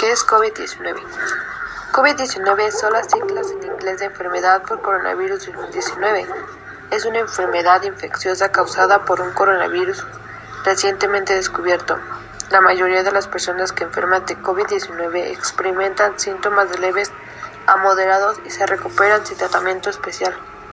¿Qué es COVID-19? COVID-19 son las siglas en inglés de enfermedad por coronavirus 19. Es una enfermedad infecciosa causada por un coronavirus recientemente descubierto. La mayoría de las personas que enferman de COVID-19 experimentan síntomas de leves a moderados y se recuperan sin tratamiento especial.